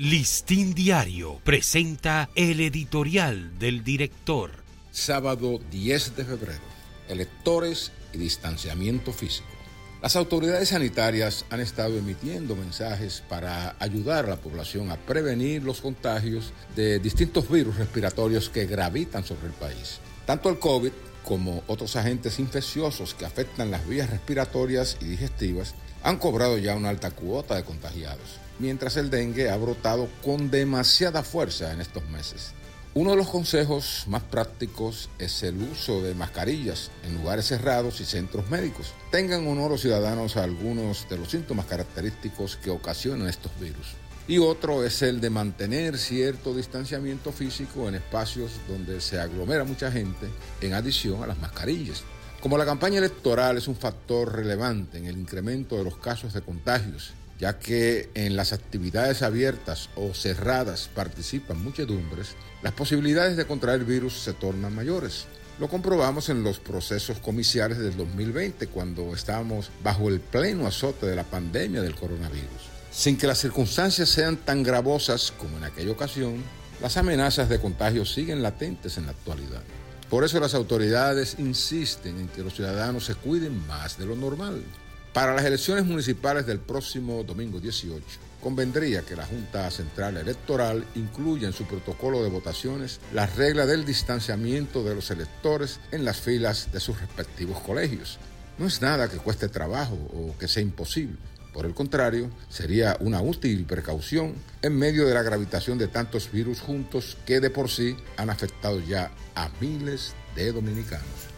Listín Diario presenta el editorial del director. Sábado 10 de febrero. Electores y distanciamiento físico. Las autoridades sanitarias han estado emitiendo mensajes para ayudar a la población a prevenir los contagios de distintos virus respiratorios que gravitan sobre el país. Tanto el COVID como otros agentes infecciosos que afectan las vías respiratorias y digestivas han cobrado ya una alta cuota de contagiados mientras el dengue ha brotado con demasiada fuerza en estos meses. Uno de los consejos más prácticos es el uso de mascarillas en lugares cerrados y centros médicos. Tengan honor los ciudadanos a algunos de los síntomas característicos que ocasionan estos virus. Y otro es el de mantener cierto distanciamiento físico en espacios donde se aglomera mucha gente, en adición a las mascarillas. Como la campaña electoral es un factor relevante en el incremento de los casos de contagios ya que en las actividades abiertas o cerradas participan muchedumbres, las posibilidades de contraer virus se tornan mayores. Lo comprobamos en los procesos comiciales del 2020, cuando estábamos bajo el pleno azote de la pandemia del coronavirus. Sin que las circunstancias sean tan gravosas como en aquella ocasión, las amenazas de contagio siguen latentes en la actualidad. Por eso las autoridades insisten en que los ciudadanos se cuiden más de lo normal. Para las elecciones municipales del próximo domingo 18, convendría que la Junta Central Electoral incluya en su protocolo de votaciones la regla del distanciamiento de los electores en las filas de sus respectivos colegios. No es nada que cueste trabajo o que sea imposible. Por el contrario, sería una útil precaución en medio de la gravitación de tantos virus juntos que de por sí han afectado ya a miles de dominicanos.